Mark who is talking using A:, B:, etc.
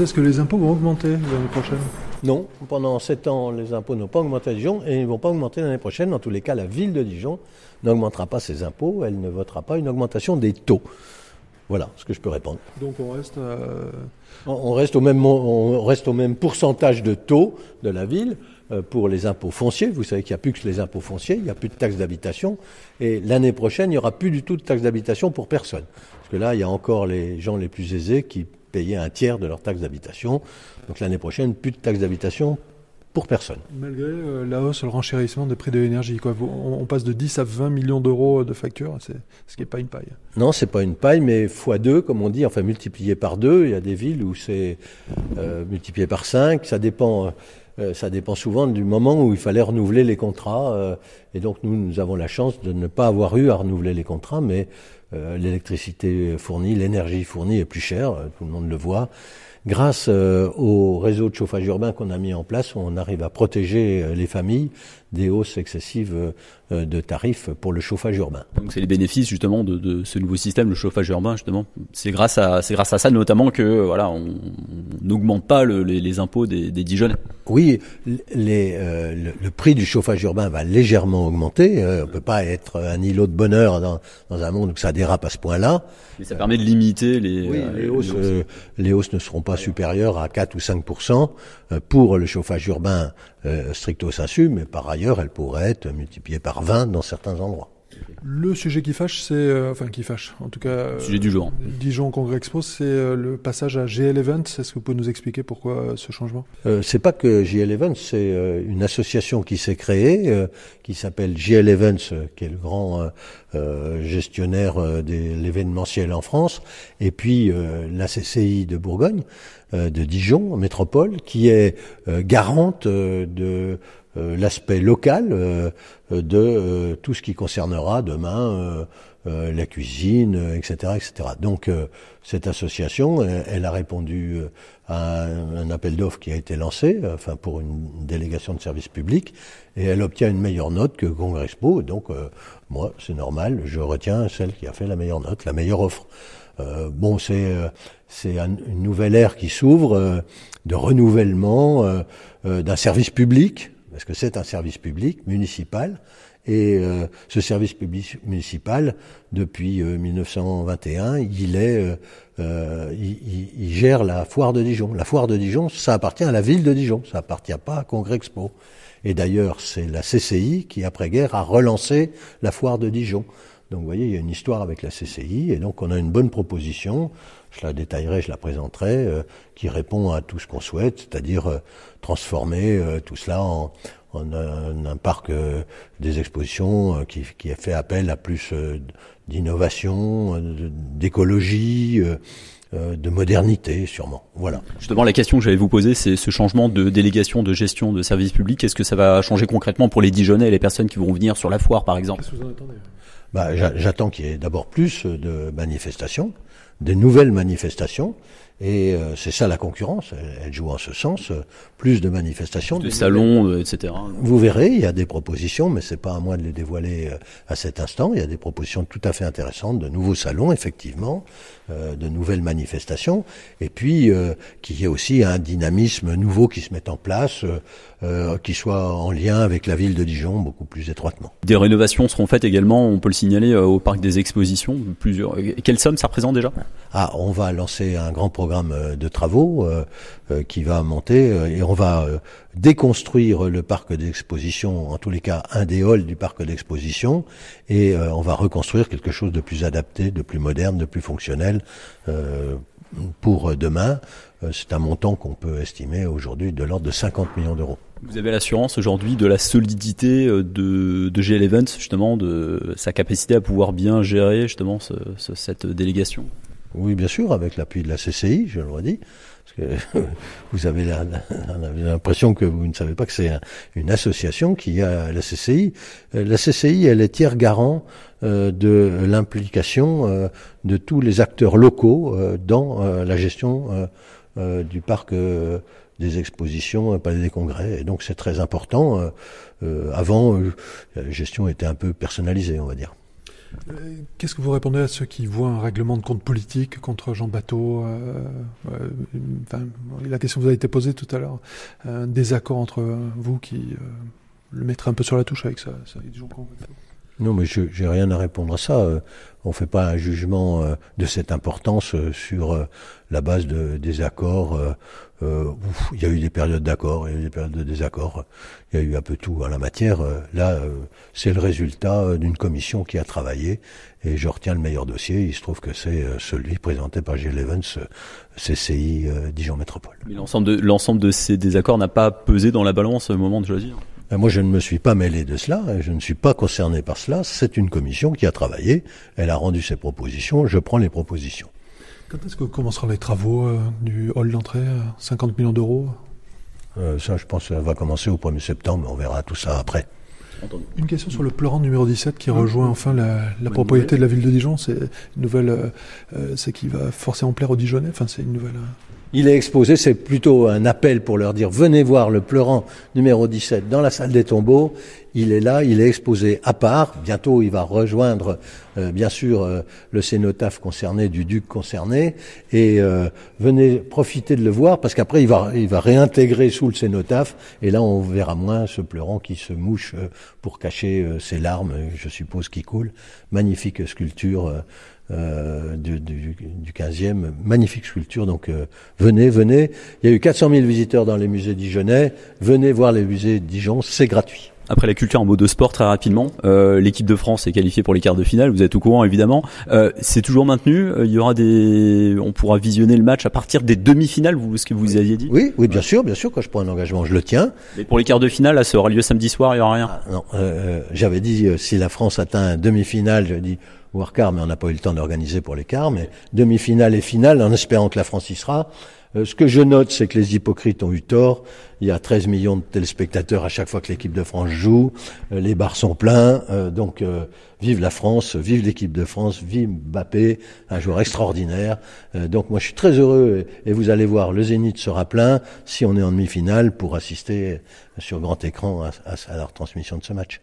A: Est-ce que les impôts vont augmenter l'année prochaine?
B: Non, pendant 7 ans, les impôts n'ont pas augmenté à Dijon et ils ne vont pas augmenter l'année prochaine. Dans tous les cas, la ville de Dijon n'augmentera pas ses impôts, elle ne votera pas une augmentation des taux. Voilà ce que je peux répondre.
A: Donc on reste, euh,
B: on reste, au même, on reste au même pourcentage de taux de la ville euh, pour les impôts fonciers. Vous savez qu'il n'y a plus que les impôts fonciers, il n'y a plus de taxes d'habitation. Et l'année prochaine, il n'y aura plus du tout de taxes d'habitation pour personne. Parce que là, il y a encore les gens les plus aisés qui payaient un tiers de leur taxes d'habitation. Donc l'année prochaine, plus de taxes d'habitation pour personne.
A: Malgré euh, la hausse, le renchérissement des prix de l'énergie. On, passe de 10 à 20 millions d'euros de factures, c'est ce qui n'est pas une paille.
B: Non, c'est pas une paille, mais fois 2, comme on dit, enfin multiplié par 2. Il y a des villes où c'est euh, multiplié par 5. Ça dépend. Euh, ça dépend souvent du moment où il fallait renouveler les contrats. et donc nous, nous avons la chance de ne pas avoir eu à renouveler les contrats, mais l'électricité fournie, l'énergie fournie est plus chère, tout le monde le voit grâce euh, au réseau de chauffage urbain qu'on a mis en place, on arrive à protéger euh, les familles des hausses excessives euh, de tarifs pour le chauffage urbain.
C: Donc c'est les bénéfices justement de, de, ce nouveau système, le chauffage urbain justement. C'est grâce à c'est grâce à ça notamment que voilà on n'augmente pas le, les, les, impôts des, des Dijonnais.
B: Oui, les, euh, le, le, prix du chauffage urbain va légèrement augmenter. Euh, on peut pas être un îlot de bonheur dans, dans un monde où ça dérape à ce point-là.
C: Mais ça permet de limiter les.
B: Oui, les, hausses, les hausses. les hausses ne seront pas supérieures à 4 ou 5 pour le chauffage urbain euh, stricto sensu, mais par ailleurs, elle pourrait être multipliée par 20 dans certains endroits.
A: Le sujet qui fâche, c'est euh, enfin qui fâche, en tout cas. Euh,
C: sujet du jour.
A: Dijon Congrès Expo, c'est euh, le passage à GL Events. Est-ce que vous pouvez nous expliquer pourquoi euh, ce changement?
B: Euh, C'est pas que GL Events, c'est une association qui s'est créée, qui s'appelle GL Events, qui est le grand gestionnaire de l'événementiel en France, et puis la CCI de Bourgogne, de Dijon, métropole, qui est garante de euh, l'aspect local euh, de euh, tout ce qui concernera demain la cuisine, etc., etc. Donc cette association, elle, a répondu à un, appel d'offres qui a été lancé, enfin pour une délégation de service public, et elle obtient une meilleure note que Congresspo. Donc moi, c'est normal, je retiens celle qui a fait la meilleure note, la meilleure offre. Bon, c'est c'est une nouvelle ère qui s'ouvre de renouvellement d'un service public parce que c'est un service public municipal, et euh, ce service public municipal, depuis 1921, euh, il est, euh, il, il, gère la foire de Dijon. La foire de Dijon, ça appartient à la ville de Dijon, ça appartient pas à Congrès Expo. Et d'ailleurs, c'est la CCI qui, après-guerre, a relancé la foire de Dijon. Donc, vous voyez, il y a une histoire avec la CCI, et donc on a une bonne proposition je la détaillerai, je la présenterai, euh, qui répond à tout ce qu'on souhaite, c'est-à-dire euh, transformer euh, tout cela en, en un, un, parc des expositions qui, qui, a fait appel à plus d'innovation, d'écologie. de modernité, sûrement. Voilà.
C: Justement, la question que j'allais vous poser, c'est ce changement de délégation de gestion de services publics. Est-ce que ça va changer concrètement pour les Dijonnais et les personnes qui vont venir sur la foire, par exemple?
A: Qu'est-ce que vous en attendez?
B: Bah, J'attends qu'il y ait d'abord plus de manifestations des nouvelles manifestations. Et euh, c'est ça la concurrence, elle, joue en ce sens, euh, plus de manifestations.
C: Des salons, euh, etc.
B: Vous verrez, il y a des propositions, mais c'est pas à moi de les dévoiler à cet instant. Il y a des propositions tout à fait intéressantes, de nouveaux salons, effectivement, de nouvelles manifestations, et puis qu'il y ait aussi un dynamisme nouveau qui se mette en place, qui soit en lien avec la ville de Dijon beaucoup plus étroitement.
C: Des rénovations seront faites également, on peut le signaler, au parc des expositions. Plusieurs. Quelle somme ça représente déjà?
B: Ah, on va lancer un grand programme euh, de travaux euh, euh, qui va monter et on va déconstruire le parc d'exposition, en tous les cas un des halls du parc d'exposition, et on va reconstruire quelque chose de plus adapté, de plus moderne, de plus fonctionnel pour demain. C'est un montant qu'on peut estimer aujourd'hui de l'ordre de 50 millions d'euros.
C: Vous avez l'assurance aujourd'hui de la solidité de, de GL Events, justement, de sa capacité à pouvoir bien gérer justement ce, ce, cette délégation?
B: Oui, bien sûr, avec l'appui de la CCI, je le redis. Parce que vous avez l'impression que vous ne savez pas que c'est une association qui a la CCI. Euh, la CCI, elle est tiers garant euh, de l'implication euh, de tous les acteurs locaux dans la gestion du parc des expositions, palais des congrès. Et donc c'est très important. avant, la gestion était un peu personnalisée, on va dire.
A: Qu'est-ce que vous répondez à ceux qui voient un règlement de compte politique contre Jean Bateau euh, euh, La question vous a été posée tout à l'heure. Un désaccord entre vous qui le mettre un peu sur la touche avec ça
B: non, mais je n'ai rien à répondre à ça. Euh, on ne fait pas un jugement euh, de cette importance euh, sur la base de, des accords. Il y a eu des périodes d'accord, il y a eu des périodes de désaccord. Il y a eu un peu tout en la matière. Là, c'est le résultat d'une commission qui a travaillé et je retiens le meilleur dossier. Il se trouve que c'est celui présenté par Gilles Evans, CCI Dijon Métropole.
C: Mais l'ensemble de, l'ensemble de ces désaccords n'a pas pesé dans la balance au moment de choisir
B: moi, je ne me suis pas mêlé de cela, je ne suis pas concerné par cela. C'est une commission qui a travaillé, elle a rendu ses propositions, je prends les propositions.
A: Quand est-ce que commenceront les travaux euh, du hall d'entrée 50 millions d'euros?
B: Euh, Ça, je pense que ça va commencer au 1er septembre, on verra tout ça après.
A: Une question sur le pleurant numéro 17 qui rejoint enfin la, propriété de la ville de Dijon. C'est une nouvelle, euh, c'est qui va forcément plaire aux Dijonnais? Enfin, c'est une nouvelle.
B: Il est exposé, c'est plutôt un appel pour leur dire venez voir le pleurant numéro 17 dans la salle des tombeaux. Il est là, il est exposé à part. Bientôt, il va rejoindre, euh, bien sûr, euh, le cénotaphe concerné, du duc concerné. Et euh, venez profiter de le voir, parce qu'après, il va, il va réintégrer sous le cénotaphe. Et là, on verra moins ce pleurant qui se mouche pour cacher ses larmes, je suppose, qui coulent. Magnifique sculpture euh, du, du, 15e. Magnifique sculpture. Donc euh, venez, venez. Il y a eu 400 000 visiteurs dans les musées dijonnais. Venez voir les musées Dijon, c'est gratuit.
C: Après la culture en mode de sport, très rapidement, euh, l'équipe de France est qualifiée pour les quarts de finale. Vous êtes au courant évidemment. Euh, c'est toujours maintenu. Il y aura des, on pourra visionner le match à partir des demi-finales. Vous, ce que vous aviez dit?
B: Oui, oui, bien sûr, bien sûr. Quand je prends un engagement, je le tiens.
C: Mais pour les quarts de finale, là, ça aura lieu samedi soir. Il y aura rien?
B: Ah, non, j'avais dit si la France atteint un demi-finale, je dis voire quart, mais on n'a pas eu le temps d'organiser pour les quarts, mais demi-finale et finale, en espérant que la France y sera. Euh, ce que je note, c'est que les hypocrites ont eu tort. Il y a 13 millions de téléspectateurs à chaque fois que l'équipe de France joue. Euh, les bars sont pleins. Euh, donc, vive la France, vive l'équipe de France, vive Mbappé, un joueur extraordinaire. donc, moi, je suis très heureux. Et vous allez voir, le Zénith sera plein si on est en demi-finale pour assister sur grand écran à, à la retransmission de ce match.